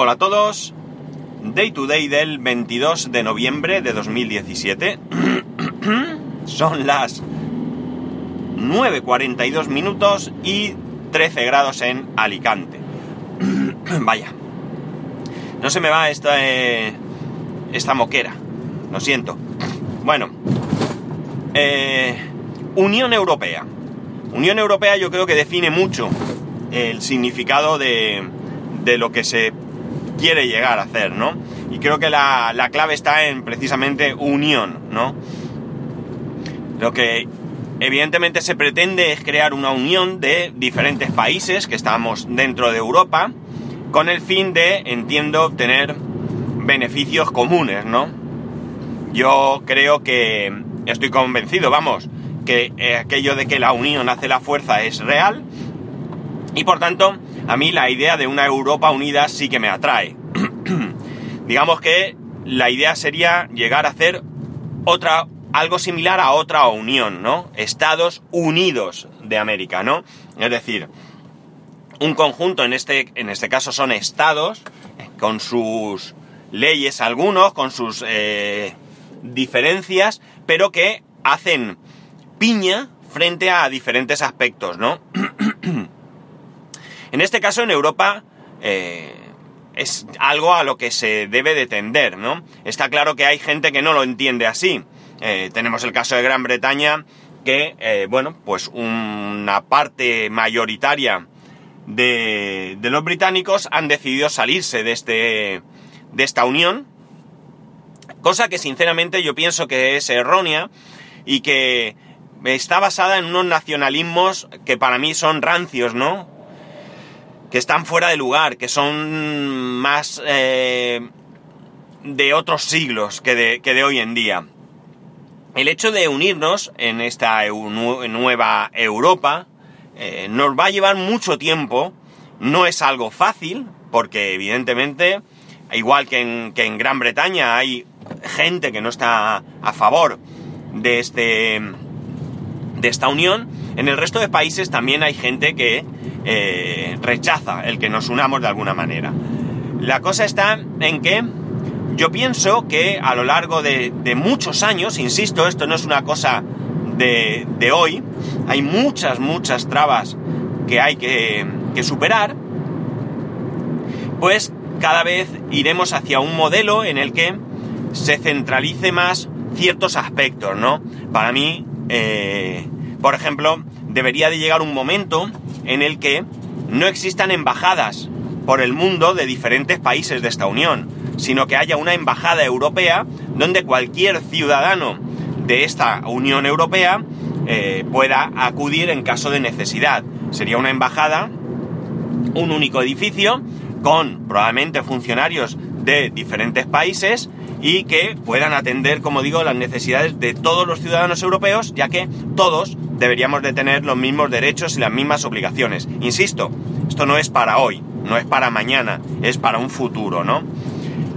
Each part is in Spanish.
Hola a todos. Day to day del 22 de noviembre de 2017. Son las 9.42 minutos y 13 grados en Alicante. Vaya. No se me va esta, eh, esta moquera. Lo siento. Bueno. Eh, Unión Europea. Unión Europea yo creo que define mucho el significado de, de lo que se quiere llegar a hacer, ¿no? Y creo que la, la clave está en precisamente unión, ¿no? Lo que evidentemente se pretende es crear una unión de diferentes países que estamos dentro de Europa con el fin de, entiendo, obtener beneficios comunes, ¿no? Yo creo que estoy convencido, vamos, que eh, aquello de que la unión hace la fuerza es real y por tanto a mí la idea de una Europa unida sí que me atrae. Digamos que la idea sería llegar a hacer otra algo similar a otra unión, ¿no? Estados Unidos de América, ¿no? Es decir, un conjunto, en este, en este caso son estados, con sus leyes algunos, con sus eh, diferencias, pero que hacen piña frente a diferentes aspectos, ¿no? en este caso, en Europa, eh, es algo a lo que se debe de tender, ¿no? Está claro que hay gente que no lo entiende así. Eh, tenemos el caso de Gran Bretaña, que, eh, bueno, pues una parte mayoritaria de, de, los británicos han decidido salirse de, este, de esta unión, cosa que sinceramente yo pienso que es errónea y que está basada en unos nacionalismos que para mí son rancios, ¿no? Que están fuera de lugar, que son más eh, de otros siglos que de, que de hoy en día. El hecho de unirnos en esta nueva Europa eh, nos va a llevar mucho tiempo, no es algo fácil, porque evidentemente, igual que en, que en, Gran Bretaña hay gente que no está a favor de, este, de esta unión, en el resto de países también hay gente que eh, rechaza el que nos unamos de alguna manera. La cosa está en que yo pienso que a lo largo de, muchos años, insisto, esto no es una cosa de, hoy, hay muchas, muchas trabas que hay que, superar, pues cada vez iremos hacia un modelo en el que se centralice más ciertos aspectos, ¿no? Para mí, eh, por ejemplo, debería de llegar un momento en el que no existan embajadas por el mundo de diferentes países de esta unión, sino que haya una embajada europea donde cualquier ciudadano de esta Unión Europea eh, pueda acudir en caso de necesidad. Sería una embajada, un único edificio, con probablemente funcionarios de diferentes países y que puedan atender, como digo, las necesidades de todos los ciudadanos europeos, ya que todos deberíamos de tener los mismos derechos y las mismas obligaciones. Insisto, esto no es para hoy, no es para mañana, es para un futuro, ¿no?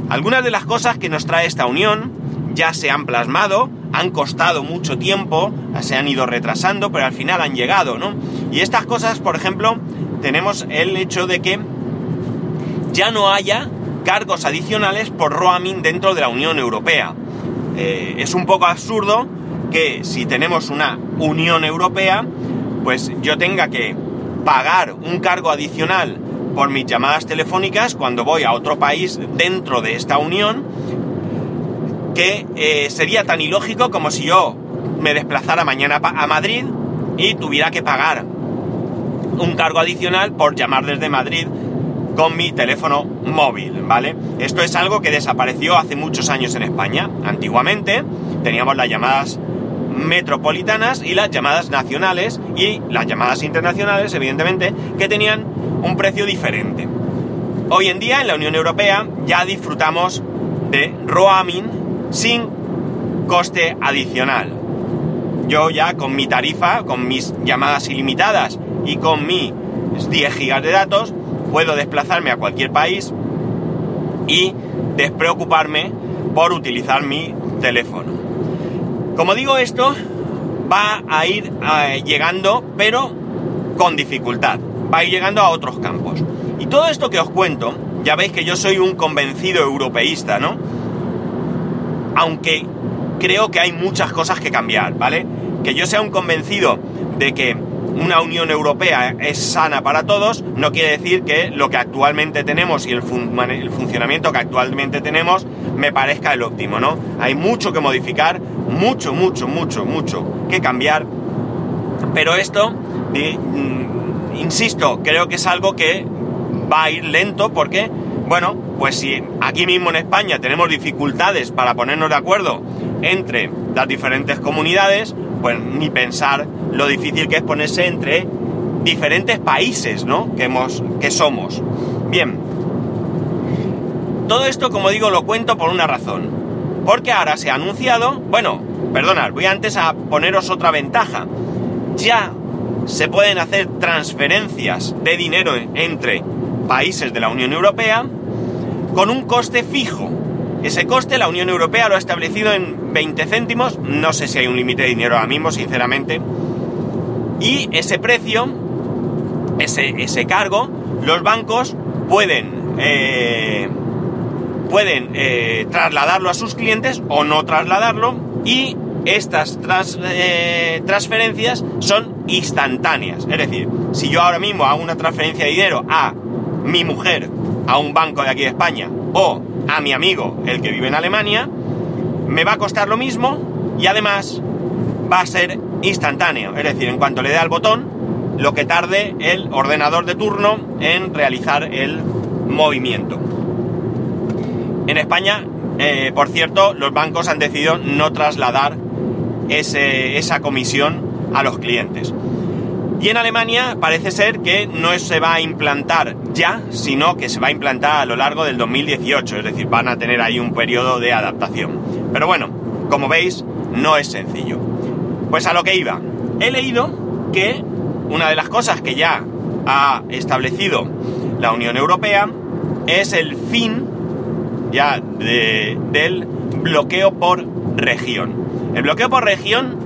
Algunas de las cosas que nos trae esta unión ya se han plasmado, han costado mucho tiempo, se han ido retrasando, pero al final han llegado, ¿no? Y estas cosas, por ejemplo, tenemos el hecho de que ya no haya cargos adicionales por roaming dentro de la Unión Europea. Eh, es un poco absurdo que si tenemos una Unión Europea, pues yo tenga que pagar un cargo adicional por mis llamadas telefónicas cuando voy a otro país dentro de esta unión, que eh, sería tan ilógico como si yo me desplazara mañana a Madrid y tuviera que pagar un cargo adicional por llamar desde Madrid con mi teléfono móvil, ¿vale? Esto es algo que desapareció hace muchos años en España. Antiguamente teníamos las llamadas metropolitanas y las llamadas nacionales y las llamadas internacionales, evidentemente, que tenían un precio diferente. Hoy en día en la Unión Europea ya disfrutamos de roaming sin coste adicional. Yo ya con mi tarifa, con mis llamadas ilimitadas y con mis 10 gigas de datos, puedo desplazarme a cualquier país y despreocuparme por utilizar mi teléfono. Como digo esto, va a ir eh, llegando, pero con dificultad va a ir llegando a otros campos. Y todo esto que os cuento ya veis que yo soy un convencido europeísta, ¿no? Aunque creo que hay muchas cosas que cambiar, ¿vale? Que yo sea un convencido de que una Unión Europea es sana para todos, no quiere decir que lo que actualmente tenemos y el, funcionamiento que actualmente tenemos me parezca el óptimo, ¿no? Hay mucho que modificar, mucho, mucho, mucho, mucho que cambiar, pero esto, mm, insisto, creo que es algo que va a ir lento porque, bueno, pues si aquí mismo en España tenemos dificultades para ponernos de acuerdo entre las diferentes comunidades, pues ni pensar lo difícil que es ponerse entre diferentes países, ¿no? Que, hemos, que somos. Bien. Todo esto, como digo, lo cuento por una razón. Porque ahora se ha anunciado, bueno, perdonad, voy antes a poneros otra ventaja. Ya se pueden hacer transferencias de dinero entre países de la Unión Europea con un coste fijo. Ese coste la Unión Europea lo ha establecido en 20 céntimos, no sé si hay un límite de dinero ahora mismo, sinceramente. Y ese precio, ese, ese cargo, los bancos pueden, eh, pueden eh, trasladarlo a sus clientes o no trasladarlo y estas eh, transferencias son instantáneas. Es decir, si yo ahora mismo hago una transferencia de dinero a mi mujer a un banco de aquí de España o a mi amigo, el que vive en Alemania, me va a costar lo mismo y además va a ser instantáneo. Es decir, en cuanto le dé al botón, lo que tarde el ordenador de turno en realizar el movimiento. En España, eh, por cierto, los bancos han decidido no trasladar esa comisión a los clientes. Y en Alemania parece ser que no se va a implantar ya, sino que se va a implantar a lo largo del 2018, es decir, van a tener ahí un periodo de adaptación. Pero bueno, como veis, no es sencillo. Pues a lo que iba. He leído que una de las cosas que ya ha establecido la Unión Europea es el fin ya del bloqueo por región. El bloqueo por región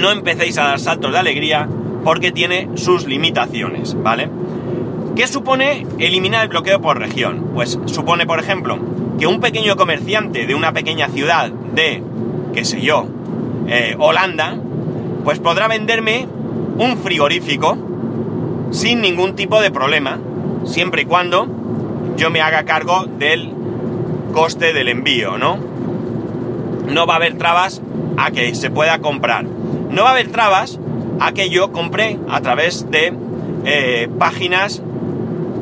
no empecéis a dar saltos de alegría porque tiene sus limitaciones, ¿vale? ¿Qué supone eliminar el bloqueo por región? Pues supone, por ejemplo, que un pequeño comerciante de una pequeña ciudad de, qué sé yo, eh, Holanda, pues podrá venderme un frigorífico sin ningún tipo de problema, siempre y cuando yo me haga cargo del coste del envío, ¿no? No va a haber trabas a que se pueda comprar no va a haber trabas a que yo compre a través de eh, páginas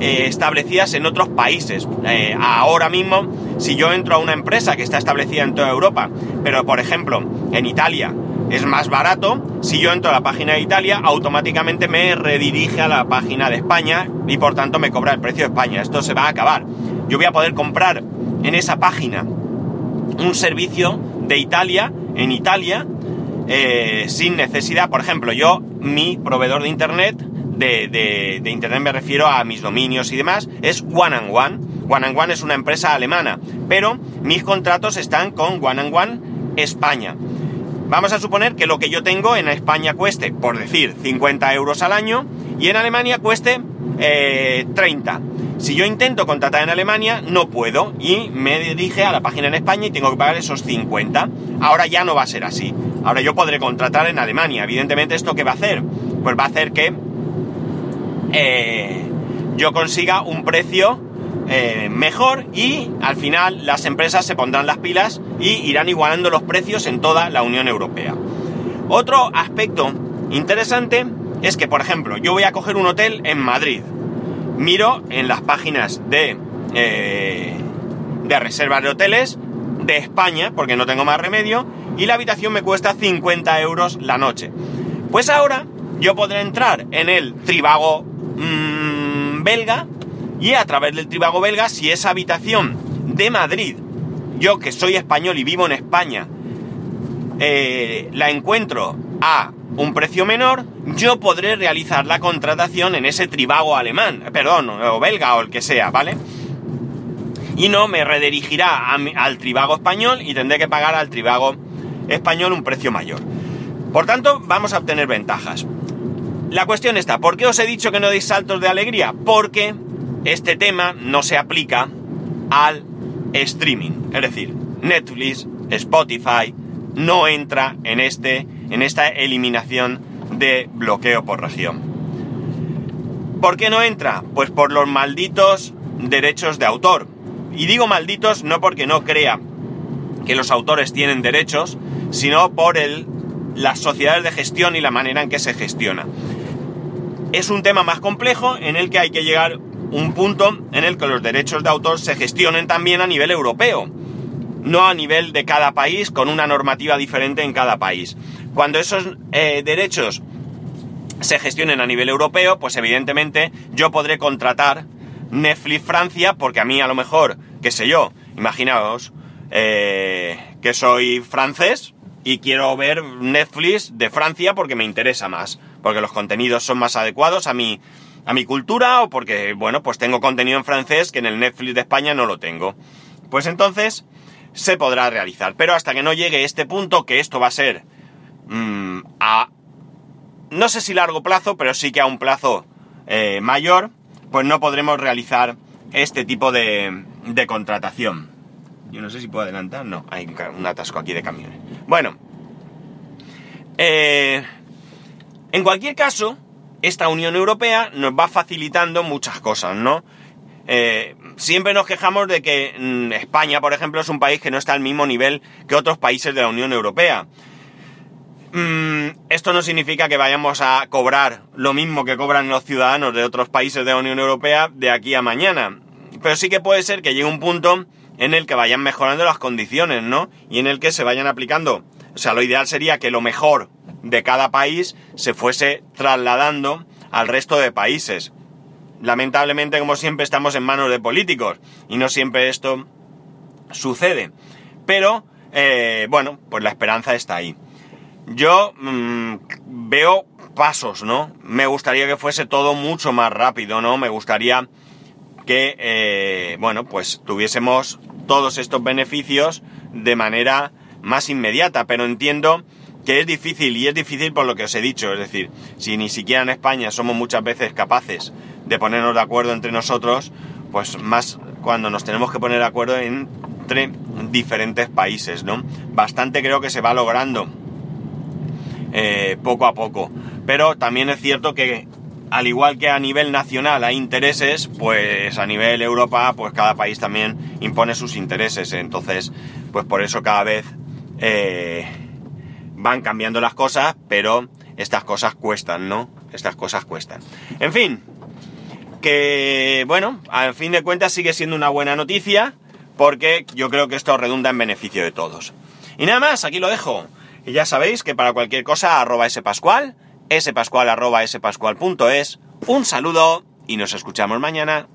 eh, establecidas en otros países. Eh, ahora mismo, si yo entro a una empresa que está establecida en toda Europa, pero por ejemplo en Italia es más barato, si yo entro a la página de Italia, automáticamente me redirige a la página de España y por tanto me cobra el precio de España. Esto se va a acabar. Yo voy a poder comprar en esa página un servicio de Italia, en Italia, eh, sin necesidad, por ejemplo, yo, mi proveedor de Internet, de, Internet me refiero a mis dominios y demás, es One and One. One and One es una empresa alemana, pero mis contratos están con One and One España. Vamos a suponer que lo que yo tengo en España cueste, por decir, 50 euros al año y en Alemania cueste 30. Eh, si yo intento contratar en Alemania, no puedo y me dirige a la página en España y tengo que pagar esos 50. Ahora ya no va a ser así. Ahora yo podré contratar en Alemania. Evidentemente, ¿esto qué va a hacer? Pues va a hacer que eh, yo consiga un precio eh, mejor y al final las empresas se pondrán las pilas y irán igualando los precios en toda la Unión Europea. Otro aspecto interesante es que, por ejemplo, yo voy a coger un hotel en Madrid miro en las páginas de, eh, de reservas de hoteles de España, porque no tengo más remedio, y la habitación me cuesta 50 euros la noche. Pues ahora yo podré entrar en el Tribago mm, belga y a través del Tribago belga, si esa habitación de Madrid, yo que soy español y vivo en España, eh, la encuentro a un precio menor, yo podré realizar la contratación en ese tribago alemán, perdón, o belga o el que sea, ¿vale? Y no me redirigirá al tribago español y tendré que pagar al tribago español un precio mayor. Por tanto, vamos a obtener ventajas. La cuestión está, ¿por qué os he dicho que no deis saltos de alegría? Porque este tema no se aplica al streaming. Es decir, Netflix, Spotify, no entra en, este, en esta eliminación de bloqueo por región. ¿Por qué no entra? Pues por los malditos derechos de autor. Y digo malditos no porque no crea que los autores tienen derechos, sino por el, las sociedades de gestión y la manera en que se gestiona. Es un tema más complejo en el que hay que llegar un punto en el que los derechos de autor se gestionen también a nivel europeo, no a nivel de cada país con una normativa diferente en cada país. Cuando esos eh, derechos se gestionen a nivel europeo, pues evidentemente yo podré contratar Netflix Francia porque a mí a lo mejor, qué sé yo, imaginaos eh, que soy francés y quiero ver Netflix de Francia porque me interesa más, porque los contenidos son más adecuados a mi a mi cultura o porque, bueno, pues tengo contenido en francés que en el Netflix de España no lo tengo. Pues entonces se podrá realizar. Pero hasta que no llegue este punto, que esto va a ser mm, a... No sé si largo plazo, pero sí que a un plazo eh, mayor, pues no podremos realizar este tipo de, de contratación. Yo no sé si puedo adelantar, no, hay un atasco aquí de camiones. Bueno, eh, en cualquier caso, esta Unión Europea nos va facilitando muchas cosas, ¿no? Eh, siempre nos quejamos de que mm, España, por ejemplo, es un país que no está al mismo nivel que otros países de la Unión Europea. Mm, esto no significa que vayamos a cobrar lo mismo que cobran los ciudadanos de otros países de la Unión Europea de aquí a mañana. Pero sí que puede ser que llegue un punto en el que vayan mejorando las condiciones, ¿no? Y en el que se vayan aplicando. O sea, lo ideal sería que lo mejor de cada país se fuese trasladando al resto de países. Lamentablemente, como siempre, estamos en manos de políticos y no siempre esto sucede. Pero, eh, bueno, pues la esperanza está ahí. Yo mm, veo pasos, ¿no? Me gustaría que fuese todo mucho más rápido, ¿no? Me gustaría que, eh, bueno, pues tuviésemos todos estos beneficios de manera más inmediata, pero entiendo que es difícil y es difícil por lo que os he dicho, es decir, si ni siquiera en España somos muchas veces capaces de ponernos de acuerdo entre nosotros, pues más cuando nos tenemos que poner de acuerdo entre diferentes países, ¿no? Bastante creo que se va logrando eh, poco a poco, pero también es cierto que al igual que a nivel nacional hay intereses, pues a nivel Europa, pues cada país también impone sus intereses, entonces, pues por eso cada vez eh, van cambiando las cosas, pero estas cosas cuestan, ¿no? Estas cosas cuestan. En fin, que bueno, al fin de cuentas sigue siendo una buena noticia, porque yo creo que esto redunda en beneficio de todos. Y nada más, aquí lo dejo. Y ya sabéis que para cualquier cosa, arroba spascual, spascual arroba spascual.es, un saludo y nos escuchamos mañana.